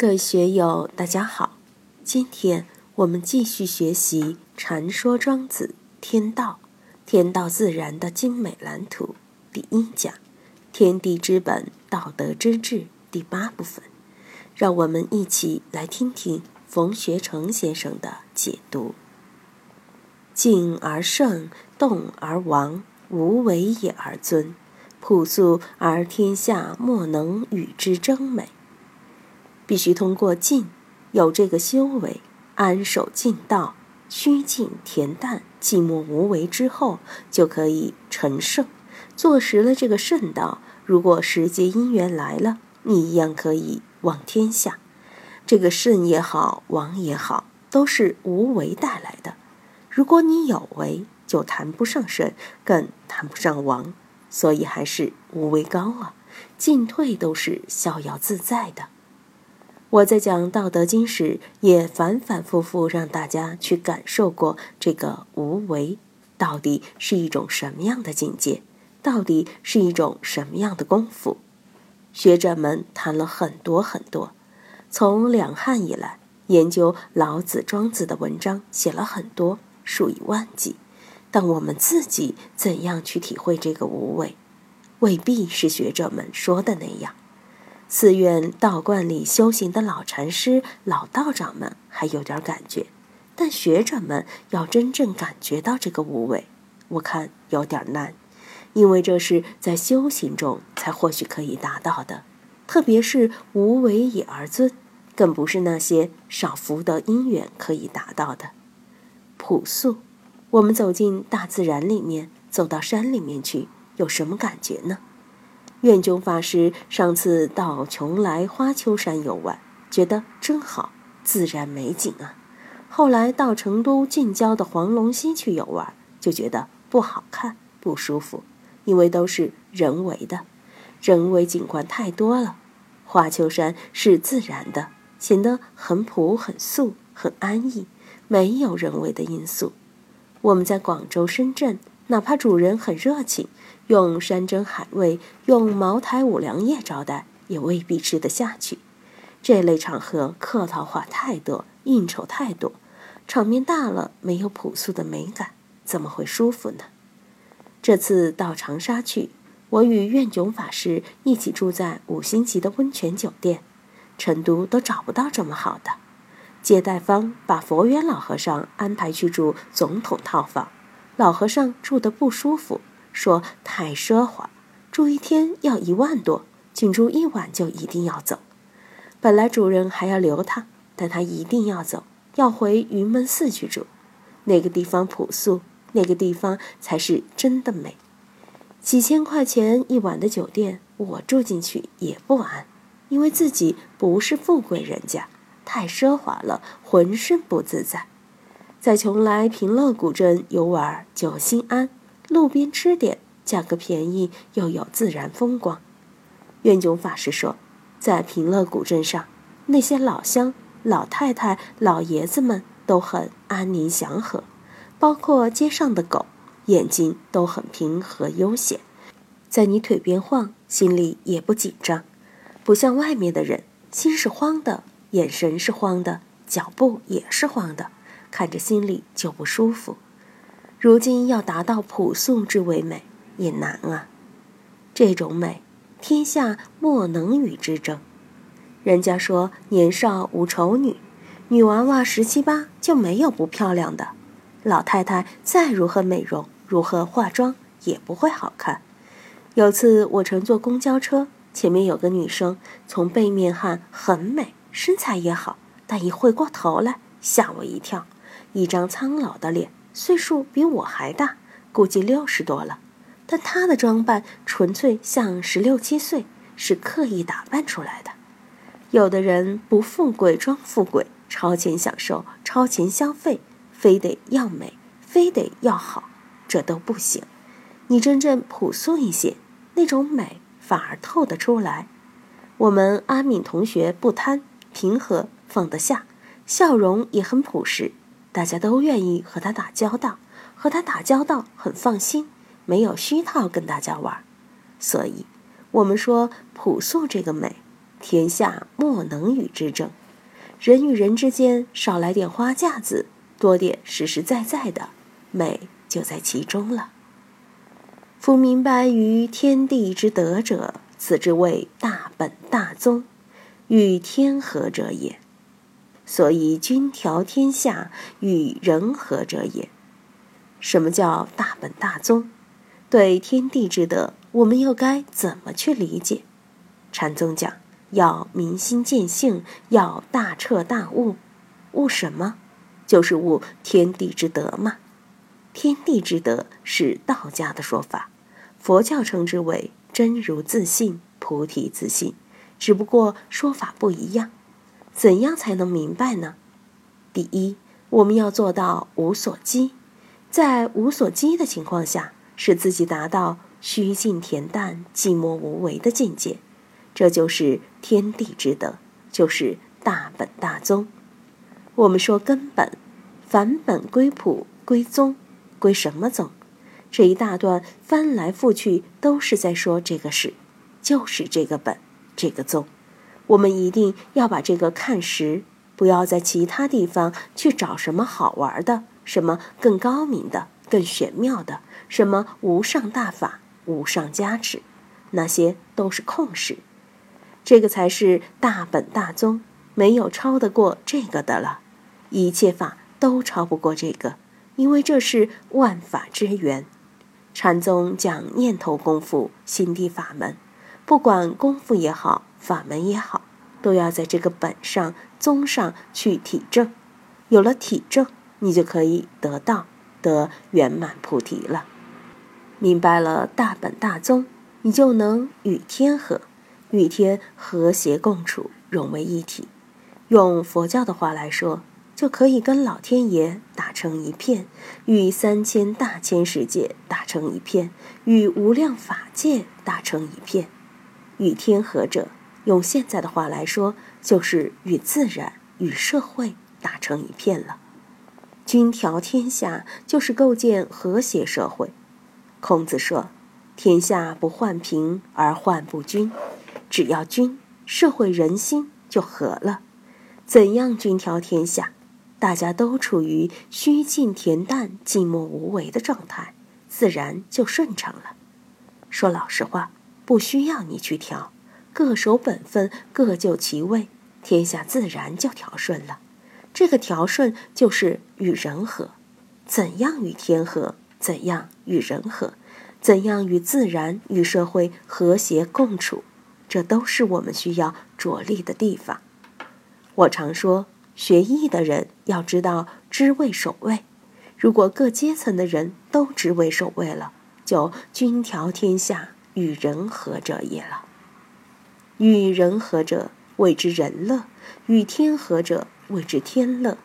各位学友，大家好。今天我们继续学习《禅说庄子天道》，天道自然的精美蓝图第一讲，天地之本，道德之治第八部分。让我们一起来听听冯学成先生的解读：静而胜，动而亡，无为也而尊，朴素而天下莫能与之争美。必须通过静，有这个修为，安守静道，虚静恬淡，寂寞无为之后，就可以成圣。坐实了这个圣道，如果时节因缘来了，你一样可以望天下。这个圣也好，王也好，都是无为带来的。如果你有为，就谈不上圣，更谈不上王。所以还是无为高啊，进退都是逍遥自在的。我在讲《道德经》时，也反反复复让大家去感受过这个无为到底是一种什么样的境界，到底是一种什么样的功夫。学者们谈了很多很多，从两汉以来，研究老子、庄子的文章写了很多，数以万计。但我们自己怎样去体会这个无为，未必是学者们说的那样。寺院道观里修行的老禅师、老道长们还有点感觉，但学者们要真正感觉到这个无为，我看有点难，因为这是在修行中才或许可以达到的。特别是无为也而尊，更不是那些少福德因缘可以达到的。朴素，我们走进大自然里面，走到山里面去，有什么感觉呢？愿炯法师上次到邛崃花丘山游玩，觉得真好，自然美景啊。后来到成都近郊的黄龙溪去游玩，就觉得不好看、不舒服，因为都是人为的，人为景观太多了。花丘山是自然的，显得很朴、很素、很安逸，没有人为的因素。我们在广州、深圳。哪怕主人很热情，用山珍海味、用茅台五粮液招待，也未必吃得下去。这类场合客套话太多，应酬太多，场面大了，没有朴素的美感，怎么会舒服呢？这次到长沙去，我与愿炯法师一起住在五星级的温泉酒店，成都都找不到这么好的。接待方把佛缘老和尚安排去住总统套房。老和尚住得不舒服，说太奢华，住一天要一万多，仅住一晚就一定要走。本来主人还要留他，但他一定要走，要回云门寺去住。那个地方朴素，那个地方才是真的美。几千块钱一晚的酒店，我住进去也不安，因为自己不是富贵人家，太奢华了，浑身不自在。在邛崃平乐古镇游玩，就心安，路边吃点，价格便宜，又有自然风光。愿炯法师说，在平乐古镇上，那些老乡、老太太、老爷子们都很安宁祥和，包括街上的狗，眼睛都很平和悠闲，在你腿边晃，心里也不紧张，不像外面的人，心是慌的，眼神是慌的，脚步也是慌的。看着心里就不舒服。如今要达到朴素之为美也难啊。这种美，天下莫能与之争。人家说年少无丑女，女娃娃十七八就没有不漂亮的。老太太再如何美容，如何化妆，也不会好看。有次我乘坐公交车，前面有个女生从背面看很美，身材也好，但一回过头来吓我一跳。一张苍老的脸，岁数比我还大，估计六十多了。但她的装扮纯粹像十六七岁，是刻意打扮出来的。有的人不富贵装富贵，超前享受、超前消费，非得要美，非得要好，这都不行。你真正朴素一些，那种美反而透得出来。我们阿敏同学不贪，平和，放得下，笑容也很朴实。大家都愿意和他打交道，和他打交道很放心，没有虚套跟大家玩，所以，我们说朴素这个美，天下莫能与之争。人与人之间少来点花架子，多点实实在在的美，就在其中了。夫明白于天地之德者，此之谓大本大宗，与天合者也。所以君调天下，与人和者也。什么叫大本大宗？对天地之德，我们又该怎么去理解？禅宗讲。要明心见性，要大彻大悟，悟什么？就是悟天地之德嘛。天地之德是道家的说法，佛教称之为真如自信、菩提自信，只不过说法不一样。怎样才能明白呢？第一，我们要做到无所积，在无所积的情况下，使自己达到虚静恬淡、寂寞无为的境界。这就是天地之德，就是大本大宗。我们说根本，返本归朴归宗，归什么宗？这一大段翻来覆去都是在说这个事，就是这个本，这个宗。我们一定要把这个看实，不要在其他地方去找什么好玩的，什么更高明的、更玄妙的，什么无上大法、无上加持，那些都是空事。这个才是大本大宗，没有超得过这个的了。一切法都超不过这个，因为这是万法之源。禅宗讲念头功夫、心地法门，不管功夫也好，法门也好，都要在这个本上、宗上去体证。有了体证，你就可以得到得圆满菩提了。明白了大本大宗，你就能与天合。与天和谐共处，融为一体。用佛教的话来说，就可以跟老天爷打成一片，与三千大千世界打成一片，与无量法界打成一片。与天合者，用现在的话来说，就是与自然、与社会打成一片了。均调天下，就是构建和谐社会。孔子说：“天下不患贫，而患不均。”只要均，社会人心就和了。怎样均调天下？大家都处于虚静恬淡、寂寞无为的状态，自然就顺畅了。说老实话，不需要你去调，各守本分，各就其位，天下自然就调顺了。这个调顺就是与人和。怎样与天和？怎样与人和？怎样与自然、与社会和谐共处？这都是我们需要着力的地方。我常说，学艺的人要知道知位守位。如果各阶层的人都知位守位了，就君调天下，与人和者也了。与人和者谓之人乐，与天和者谓之天乐。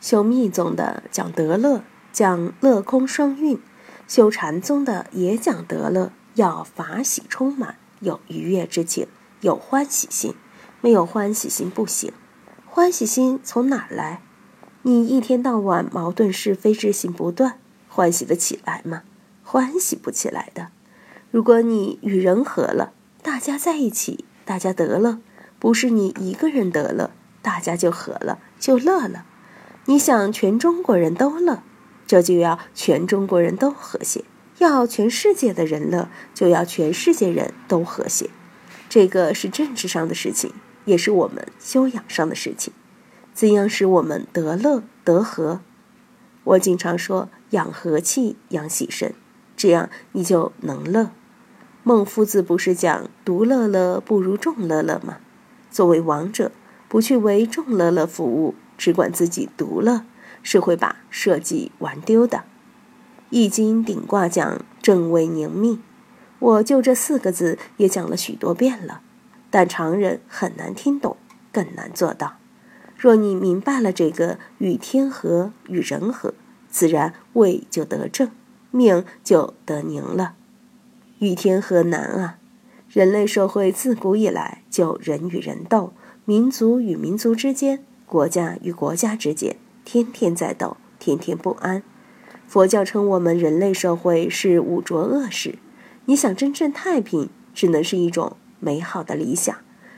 修密宗的讲德乐，讲乐空双运；修禅宗的也讲德乐，要法喜充满。有愉悦之情，有欢喜心，没有欢喜心不行。欢喜心从哪儿来？你一天到晚矛盾是非之心不断，欢喜得起来吗？欢喜不起来的。如果你与人和了，大家在一起，大家得了，不是你一个人得了，大家就和了，就乐了。你想全中国人都乐，这就要全中国人都和谐。要全世界的人乐，就要全世界人都和谐。这个是政治上的事情，也是我们修养上的事情。怎样使我们得乐得和？我经常说养和气，养喜神，这样你就能乐。孟夫子不是讲独乐乐不如众乐乐吗？作为王者，不去为众乐乐服务，只管自己独乐，是会把社稷玩丢的。易经顶卦讲正位凝命，我就这四个字也讲了许多遍了，但常人很难听懂，更难做到。若你明白了这个与天和，与人和，自然位就得正，命就得宁了。与天何难啊！人类社会自古以来就人与人斗，民族与民族之间，国家与国家之间，天天在斗，天天不安。佛教称我们人类社会是五浊恶世，你想真正太平，只能是一种美好的理想，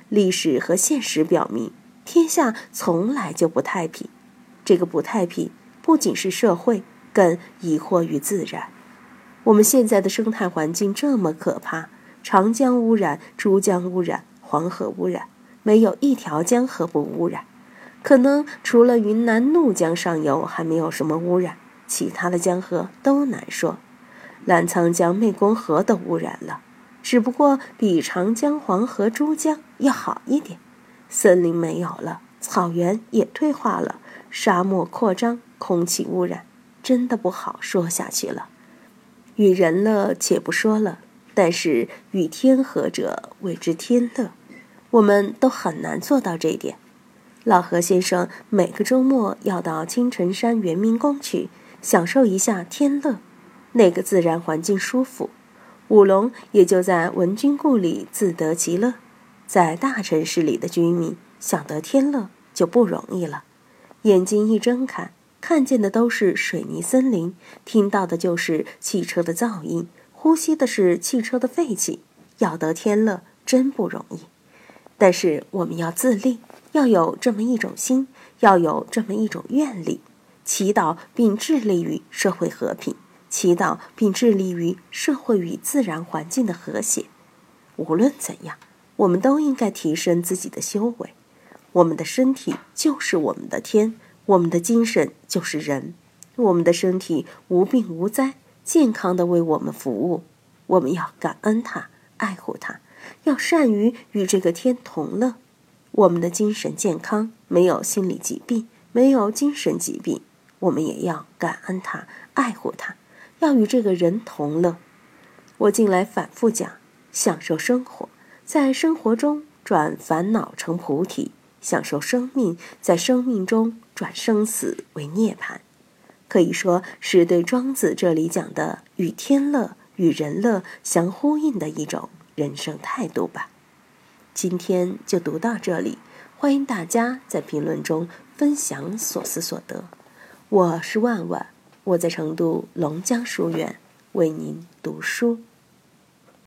历史和现实表明，天下从来就不太平。这个不太平不仅是社会，更疑惑于自然。我们现在的生态环境这么可怕，长江污染、珠江污染、黄河污染，没有一条江河不污染。可能除了云南怒江上游还没有什么污染，其他的江河都难说。澜沧江、湄公河都污染了，只不过比长江、黄河、珠江要好一点。森林没有了，草原也退化了，沙漠扩张，空气污染，真的不好说下去了。与人乐且不说了，但是与天和者谓之天乐，我们都很难做到这一点。老何先生每个周末要到青城山圆明宫去，享受一下天乐，那个自然环境舒服。武龙也就在文君故里自得其乐，在大城市里的居民想得天乐就不容易了，眼睛一睁开。看见的都是水泥森林，听到的就是汽车的噪音，呼吸的是汽车的废气，要得天乐真不容易。但是我们要自立，要有这么一种心，要有这么一种愿力，祈祷并致力于社会和平，祈祷并致力于社会与自然环境的和谐。无论怎样，我们都应该提升自己的修为。我们的身体就是我们的天。我们的精神就是人，我们的身体无病无灾，健康的为我们服务。我们要感恩它，爱护它，要善于与这个天同乐。我们的精神健康，没有心理疾病，没有精神疾病，我们也要感恩它，爱护它，要与这个人同乐。我近来反复讲，享受生活，在生活中转烦恼成菩提。享受生命，在生命中转生死为涅槃，可以说是对庄子这里讲的与天乐、与人乐相呼应的一种人生态度吧。今天就读到这里，欢迎大家在评论中分享所思所得。我是万万，我在成都龙江书院为您读书。